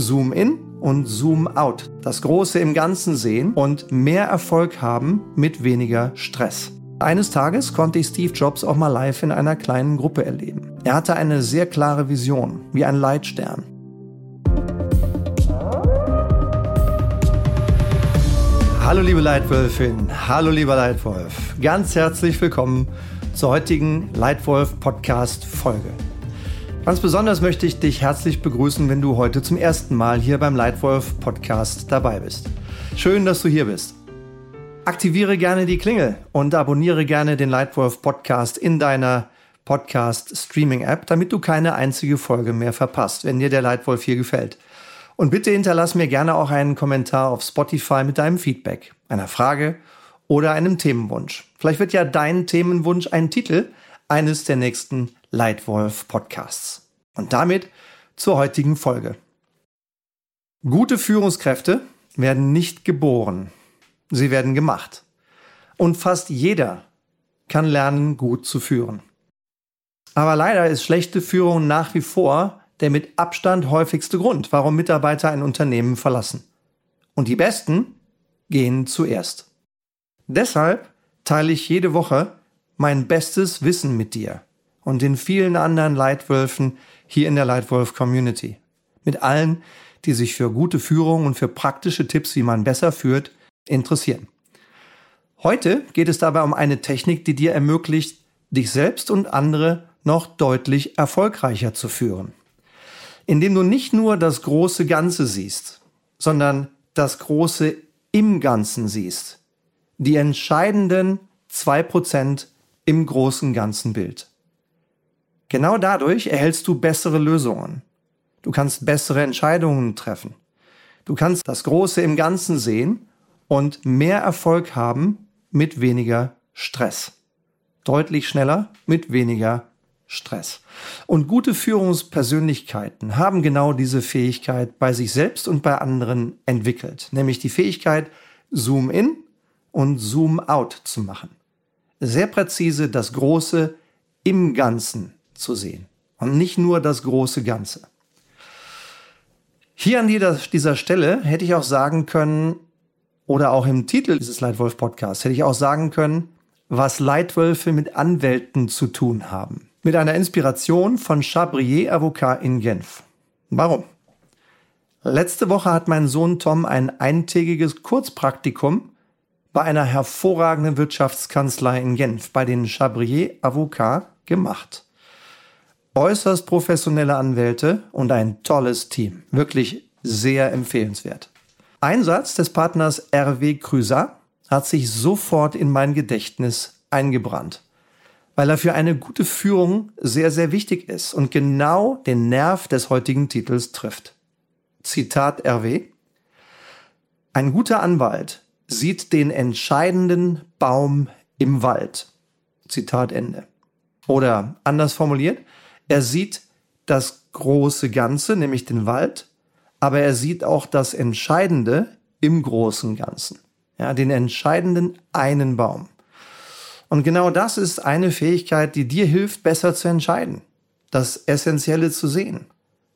Zoom in und Zoom out. Das Große im Ganzen sehen und mehr Erfolg haben mit weniger Stress. Eines Tages konnte ich Steve Jobs auch mal live in einer kleinen Gruppe erleben. Er hatte eine sehr klare Vision, wie ein Leitstern. Hallo liebe Leitwölfin, hallo lieber Leitwolf. Ganz herzlich willkommen zur heutigen Leitwolf Podcast Folge. Ganz besonders möchte ich dich herzlich begrüßen, wenn du heute zum ersten Mal hier beim Leitwolf Podcast dabei bist. Schön, dass du hier bist. Aktiviere gerne die Klingel und abonniere gerne den Leitwolf Podcast in deiner Podcast Streaming App, damit du keine einzige Folge mehr verpasst, wenn dir der Leitwolf hier gefällt. Und bitte hinterlass mir gerne auch einen Kommentar auf Spotify mit deinem Feedback, einer Frage oder einem Themenwunsch. Vielleicht wird ja dein Themenwunsch ein Titel eines der nächsten Leitwolf Podcasts. Und damit zur heutigen Folge. Gute Führungskräfte werden nicht geboren, sie werden gemacht. Und fast jeder kann lernen, gut zu führen. Aber leider ist schlechte Führung nach wie vor der mit Abstand häufigste Grund, warum Mitarbeiter ein Unternehmen verlassen. Und die Besten gehen zuerst. Deshalb teile ich jede Woche mein bestes Wissen mit dir und den vielen anderen Leitwölfen hier in der Leitwolf Community. Mit allen, die sich für gute Führung und für praktische Tipps, wie man besser führt, interessieren. Heute geht es dabei um eine Technik, die dir ermöglicht, dich selbst und andere noch deutlich erfolgreicher zu führen indem du nicht nur das große Ganze siehst, sondern das Große im Ganzen siehst. Die entscheidenden zwei Prozent im großen ganzen Bild. Genau dadurch erhältst du bessere Lösungen. Du kannst bessere Entscheidungen treffen. Du kannst das Große im Ganzen sehen und mehr Erfolg haben mit weniger Stress. Deutlich schneller mit weniger Stress. Und gute Führungspersönlichkeiten haben genau diese Fähigkeit bei sich selbst und bei anderen entwickelt, nämlich die Fähigkeit, Zoom in und Zoom out zu machen. Sehr präzise das Große im Ganzen zu sehen und nicht nur das große Ganze. Hier an dieser Stelle hätte ich auch sagen können, oder auch im Titel dieses Leitwolf Podcasts hätte ich auch sagen können, was Leitwölfe mit Anwälten zu tun haben mit einer Inspiration von Chabrier Avocat in Genf. Warum? Letzte Woche hat mein Sohn Tom ein eintägiges Kurzpraktikum bei einer hervorragenden Wirtschaftskanzlei in Genf, bei den Chabrier Avocat, gemacht. Äußerst professionelle Anwälte und ein tolles Team. Wirklich sehr empfehlenswert. Einsatz des Partners RW Krüser hat sich sofort in mein Gedächtnis eingebrannt weil er für eine gute Führung sehr, sehr wichtig ist und genau den Nerv des heutigen Titels trifft. Zitat RW. Ein guter Anwalt sieht den entscheidenden Baum im Wald. Zitat Ende. Oder anders formuliert, er sieht das große Ganze, nämlich den Wald, aber er sieht auch das Entscheidende im großen Ganzen. Ja, den entscheidenden einen Baum. Und genau das ist eine Fähigkeit, die dir hilft, besser zu entscheiden, das Essentielle zu sehen,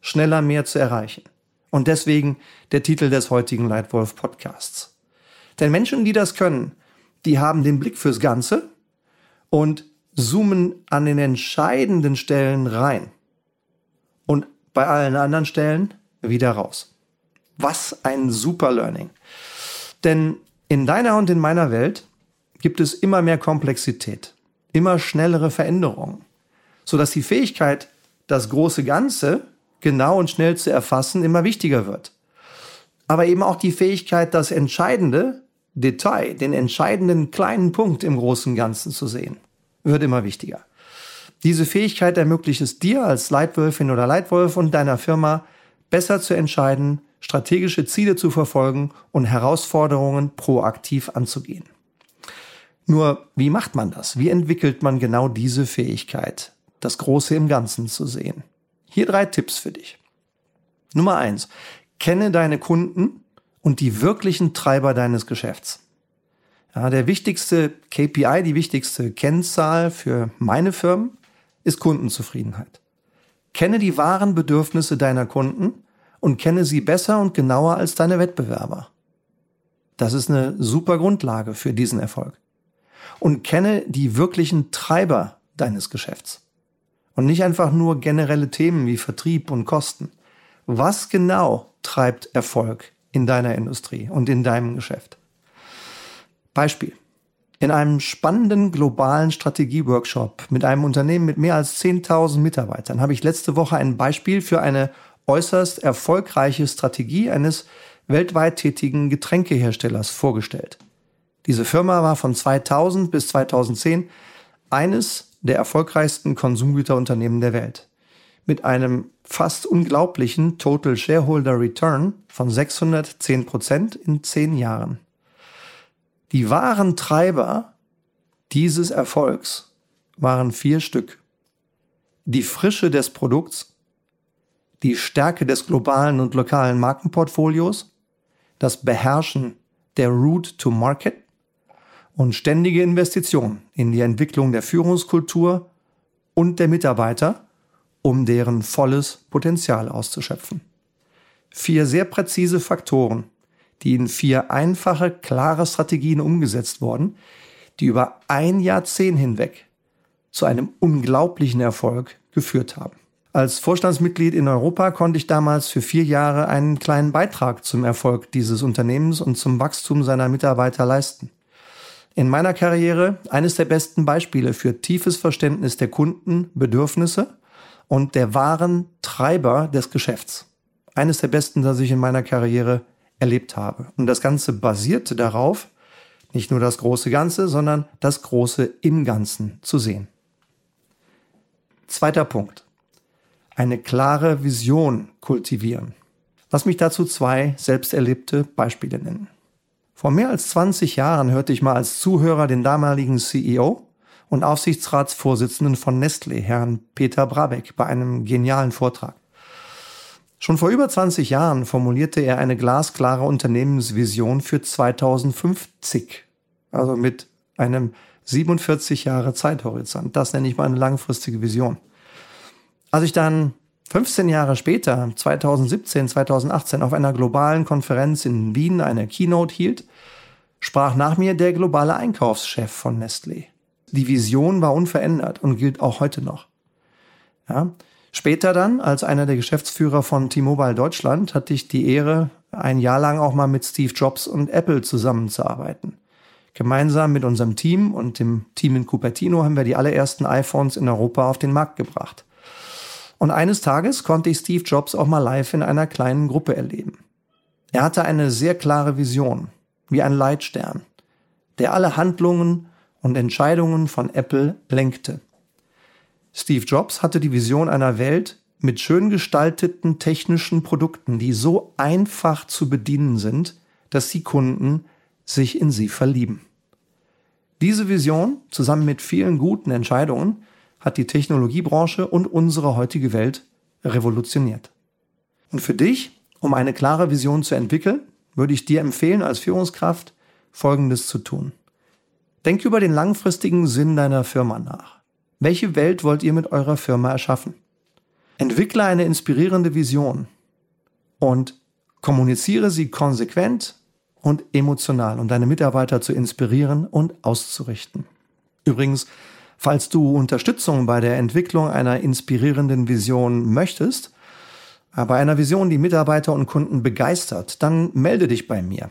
schneller mehr zu erreichen. Und deswegen der Titel des heutigen Leitwolf Podcasts. Denn Menschen, die das können, die haben den Blick fürs Ganze und zoomen an den entscheidenden Stellen rein. Und bei allen anderen Stellen wieder raus. Was ein super Learning. Denn in deiner und in meiner Welt gibt es immer mehr Komplexität, immer schnellere Veränderungen, sodass die Fähigkeit, das große Ganze genau und schnell zu erfassen, immer wichtiger wird. Aber eben auch die Fähigkeit, das entscheidende Detail, den entscheidenden kleinen Punkt im großen Ganzen zu sehen, wird immer wichtiger. Diese Fähigkeit ermöglicht es dir als Leitwölfin oder Leitwolf und deiner Firma, besser zu entscheiden, strategische Ziele zu verfolgen und Herausforderungen proaktiv anzugehen. Nur, wie macht man das? Wie entwickelt man genau diese Fähigkeit, das Große im Ganzen zu sehen? Hier drei Tipps für dich. Nummer eins. Kenne deine Kunden und die wirklichen Treiber deines Geschäfts. Ja, der wichtigste KPI, die wichtigste Kennzahl für meine Firmen ist Kundenzufriedenheit. Kenne die wahren Bedürfnisse deiner Kunden und kenne sie besser und genauer als deine Wettbewerber. Das ist eine super Grundlage für diesen Erfolg. Und kenne die wirklichen Treiber deines Geschäfts. Und nicht einfach nur generelle Themen wie Vertrieb und Kosten. Was genau treibt Erfolg in deiner Industrie und in deinem Geschäft? Beispiel. In einem spannenden globalen Strategieworkshop mit einem Unternehmen mit mehr als 10.000 Mitarbeitern habe ich letzte Woche ein Beispiel für eine äußerst erfolgreiche Strategie eines weltweit tätigen Getränkeherstellers vorgestellt. Diese Firma war von 2000 bis 2010 eines der erfolgreichsten Konsumgüterunternehmen der Welt. Mit einem fast unglaublichen Total Shareholder Return von 610 Prozent in zehn Jahren. Die wahren Treiber dieses Erfolgs waren vier Stück. Die Frische des Produkts, die Stärke des globalen und lokalen Markenportfolios, das Beherrschen der Route to Market und ständige Investitionen in die Entwicklung der Führungskultur und der Mitarbeiter, um deren volles Potenzial auszuschöpfen. Vier sehr präzise Faktoren, die in vier einfache, klare Strategien umgesetzt wurden, die über ein Jahrzehnt hinweg zu einem unglaublichen Erfolg geführt haben. Als Vorstandsmitglied in Europa konnte ich damals für vier Jahre einen kleinen Beitrag zum Erfolg dieses Unternehmens und zum Wachstum seiner Mitarbeiter leisten. In meiner Karriere eines der besten Beispiele für tiefes Verständnis der Kundenbedürfnisse und der wahren Treiber des Geschäfts. Eines der besten, das ich in meiner Karriere erlebt habe. Und das Ganze basierte darauf, nicht nur das große Ganze, sondern das Große im Ganzen zu sehen. Zweiter Punkt. Eine klare Vision kultivieren. Lass mich dazu zwei selbst erlebte Beispiele nennen. Vor mehr als 20 Jahren hörte ich mal als Zuhörer den damaligen CEO und Aufsichtsratsvorsitzenden von Nestlé, Herrn Peter Brabeck, bei einem genialen Vortrag. Schon vor über 20 Jahren formulierte er eine glasklare Unternehmensvision für 2050, also mit einem 47 Jahre Zeithorizont. Das nenne ich mal eine langfristige Vision. Als ich dann 15 Jahre später, 2017, 2018, auf einer globalen Konferenz in Wien eine Keynote hielt, sprach nach mir der globale Einkaufschef von Nestlé. Die Vision war unverändert und gilt auch heute noch. Ja, Später dann, als einer der Geschäftsführer von T-Mobile Deutschland, hatte ich die Ehre, ein Jahr lang auch mal mit Steve Jobs und Apple zusammenzuarbeiten. Gemeinsam mit unserem Team und dem Team in Cupertino haben wir die allerersten iPhones in Europa auf den Markt gebracht. Und eines Tages konnte ich Steve Jobs auch mal live in einer kleinen Gruppe erleben. Er hatte eine sehr klare Vision, wie ein Leitstern, der alle Handlungen und Entscheidungen von Apple lenkte. Steve Jobs hatte die Vision einer Welt mit schön gestalteten technischen Produkten, die so einfach zu bedienen sind, dass die Kunden sich in sie verlieben. Diese Vision, zusammen mit vielen guten Entscheidungen, hat die Technologiebranche und unsere heutige Welt revolutioniert. Und für dich, um eine klare Vision zu entwickeln, würde ich dir empfehlen, als Führungskraft Folgendes zu tun. Denk über den langfristigen Sinn deiner Firma nach. Welche Welt wollt ihr mit eurer Firma erschaffen? Entwickle eine inspirierende Vision und kommuniziere sie konsequent und emotional, um deine Mitarbeiter zu inspirieren und auszurichten. Übrigens, falls du Unterstützung bei der Entwicklung einer inspirierenden Vision möchtest, äh, bei einer Vision, die Mitarbeiter und Kunden begeistert, dann melde dich bei mir.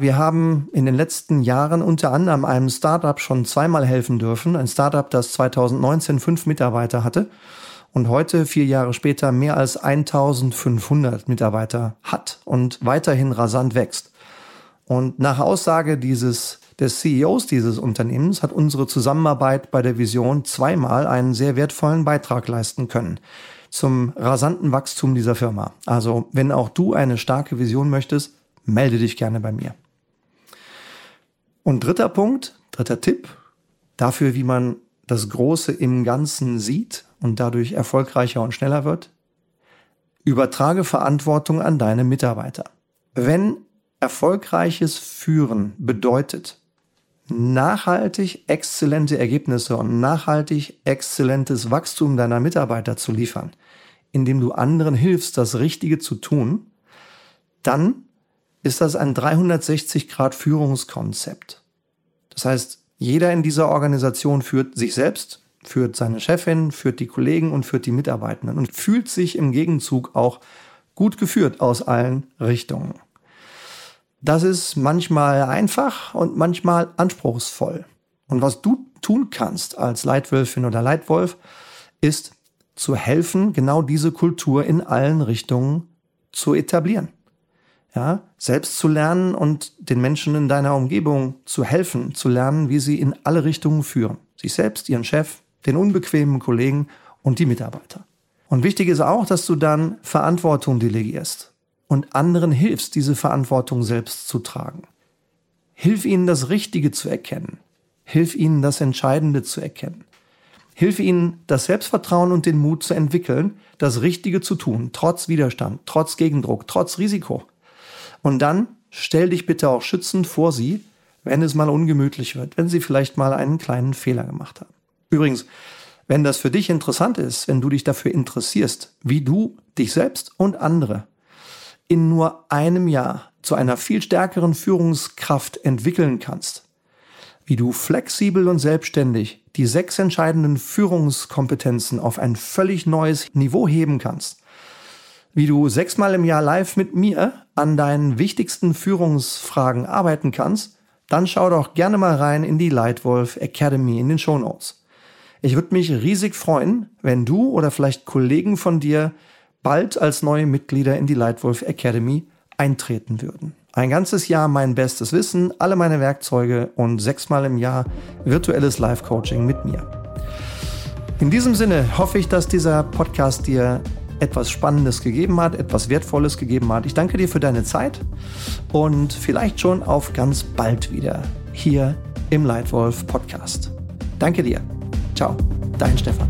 Wir haben in den letzten Jahren unter anderem einem Startup schon zweimal helfen dürfen. Ein Startup, das 2019 fünf Mitarbeiter hatte und heute, vier Jahre später, mehr als 1500 Mitarbeiter hat und weiterhin rasant wächst. Und nach Aussage dieses, des CEOs dieses Unternehmens hat unsere Zusammenarbeit bei der Vision zweimal einen sehr wertvollen Beitrag leisten können zum rasanten Wachstum dieser Firma. Also, wenn auch du eine starke Vision möchtest, melde dich gerne bei mir. Und dritter Punkt, dritter Tipp dafür, wie man das Große im Ganzen sieht und dadurch erfolgreicher und schneller wird. Übertrage Verantwortung an deine Mitarbeiter. Wenn erfolgreiches Führen bedeutet, nachhaltig exzellente Ergebnisse und nachhaltig exzellentes Wachstum deiner Mitarbeiter zu liefern, indem du anderen hilfst, das Richtige zu tun, dann ist das ein 360 Grad Führungskonzept. Das heißt, jeder in dieser Organisation führt sich selbst, führt seine Chefin, führt die Kollegen und führt die Mitarbeitenden und fühlt sich im Gegenzug auch gut geführt aus allen Richtungen. Das ist manchmal einfach und manchmal anspruchsvoll. Und was du tun kannst als Leitwölfin oder Leitwolf, ist zu helfen, genau diese Kultur in allen Richtungen zu etablieren. Ja, selbst zu lernen und den Menschen in deiner Umgebung zu helfen, zu lernen, wie sie in alle Richtungen führen. Sich selbst, ihren Chef, den unbequemen Kollegen und die Mitarbeiter. Und wichtig ist auch, dass du dann Verantwortung delegierst und anderen hilfst, diese Verantwortung selbst zu tragen. Hilf ihnen, das Richtige zu erkennen. Hilf ihnen, das Entscheidende zu erkennen. Hilf ihnen, das Selbstvertrauen und den Mut zu entwickeln, das Richtige zu tun, trotz Widerstand, trotz Gegendruck, trotz Risiko. Und dann stell dich bitte auch schützend vor sie, wenn es mal ungemütlich wird, wenn sie vielleicht mal einen kleinen Fehler gemacht haben. Übrigens, wenn das für dich interessant ist, wenn du dich dafür interessierst, wie du dich selbst und andere in nur einem Jahr zu einer viel stärkeren Führungskraft entwickeln kannst, wie du flexibel und selbstständig die sechs entscheidenden Führungskompetenzen auf ein völlig neues Niveau heben kannst, wie du sechsmal im Jahr live mit mir an deinen wichtigsten Führungsfragen arbeiten kannst, dann schau doch gerne mal rein in die Lightwolf Academy in den Show Notes. Ich würde mich riesig freuen, wenn du oder vielleicht Kollegen von dir bald als neue Mitglieder in die Lightwolf Academy eintreten würden. Ein ganzes Jahr mein bestes Wissen, alle meine Werkzeuge und sechsmal im Jahr virtuelles Live-Coaching mit mir. In diesem Sinne hoffe ich, dass dieser Podcast dir etwas Spannendes gegeben hat, etwas Wertvolles gegeben hat. Ich danke dir für deine Zeit und vielleicht schon auf ganz bald wieder hier im Lightwolf Podcast. Danke dir. Ciao, dein Stefan.